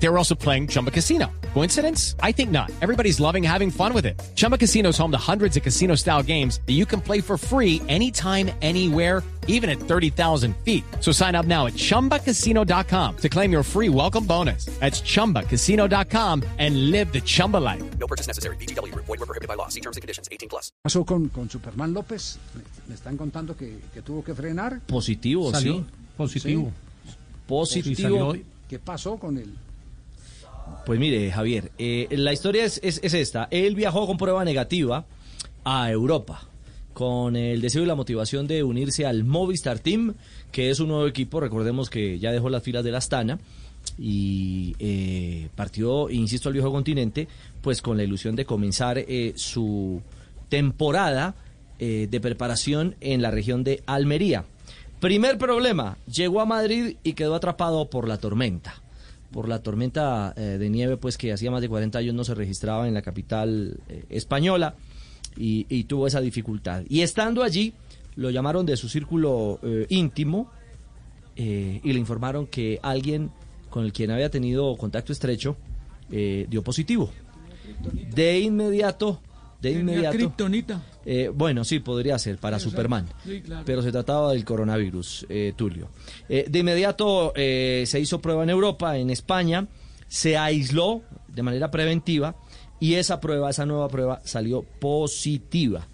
They were also playing Chumba Casino. Coincidence? I think not. Everybody's loving having fun with it. Chumba Casino is home to hundreds of casino style games that you can play for free anytime, anywhere, even at 30,000 feet. So sign up now at chumbacasino.com to claim your free welcome bonus. That's chumbacasino.com and live the Chumba life. No purchase necessary. BGW. Void were prohibited by law. See terms and conditions. 18 plus. pasó con, con Superman López? Me, me están contando que, que tuvo que frenar. Positivo, Salió sí. positivo. Sí, Positivo. salió ¿Qué pasó con él? Pues mire, Javier, eh, la historia es, es- es esta. Él viajó con prueba negativa a Europa con el deseo y la motivación de unirse al Movistar Team, que es un nuevo equipo, recordemos que ya dejó las filas de la Astana y eh, partió, insisto, al viejo continente, pues con la ilusión de comenzar eh, su temporada de preparación en la región de Almería. Primer problema, llegó a Madrid y quedó atrapado por la tormenta. Por la tormenta eh, de nieve, pues que hacía más de 40 años no se registraba en la capital eh, española y, y tuvo esa dificultad. Y estando allí, lo llamaron de su círculo eh, íntimo y le informaron que alguien con el quien había tenido contacto estrecho dio positivo. De inmediato, de inmediato. Eh, bueno, sí, podría ser para Superman. Sí, claro. Pero se trataba del coronavirus, eh, Tulio. Eh, de inmediato se hizo prueba en Europa, en España, se aisló de manera preventiva y esa prueba, esa nueva prueba salió positiva.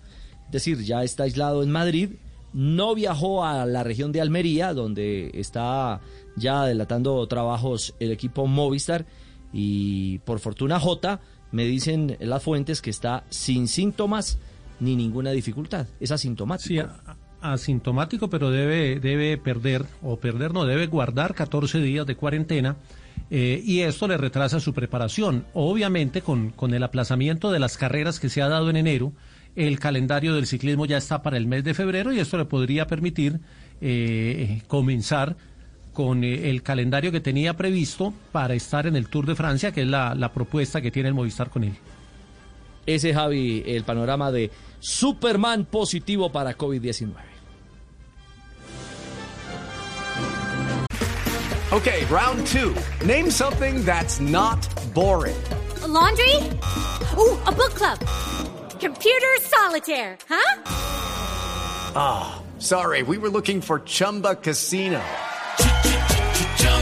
Es decir, ya está aislado en Madrid, no viajó a la región de Almería, donde está ya adelantando trabajos el equipo Movistar y por fortuna J me dicen las fuentes que está sin síntomas ni ninguna dificultad. Es asintomático. Sí, asintomático, pero debe, debe perder, o perder no, debe guardar 14 días de cuarentena eh, y esto le retrasa su preparación. Obviamente, con, con el aplazamiento de las carreras que se ha dado en enero, el calendario del ciclismo ya está para el mes de febrero y esto le podría permitir eh, comenzar con eh, el calendario que tenía previsto para estar en el Tour de Francia, que es la propuesta que tiene el Movistar con él. Ese Javi, el panorama de Superman positivo para COVID-19. Okay, round two. Name something that's not boring. A laundry? Ooh, a book club. Computer solitaire, huh? Sorry, we were looking for Chumba Casino.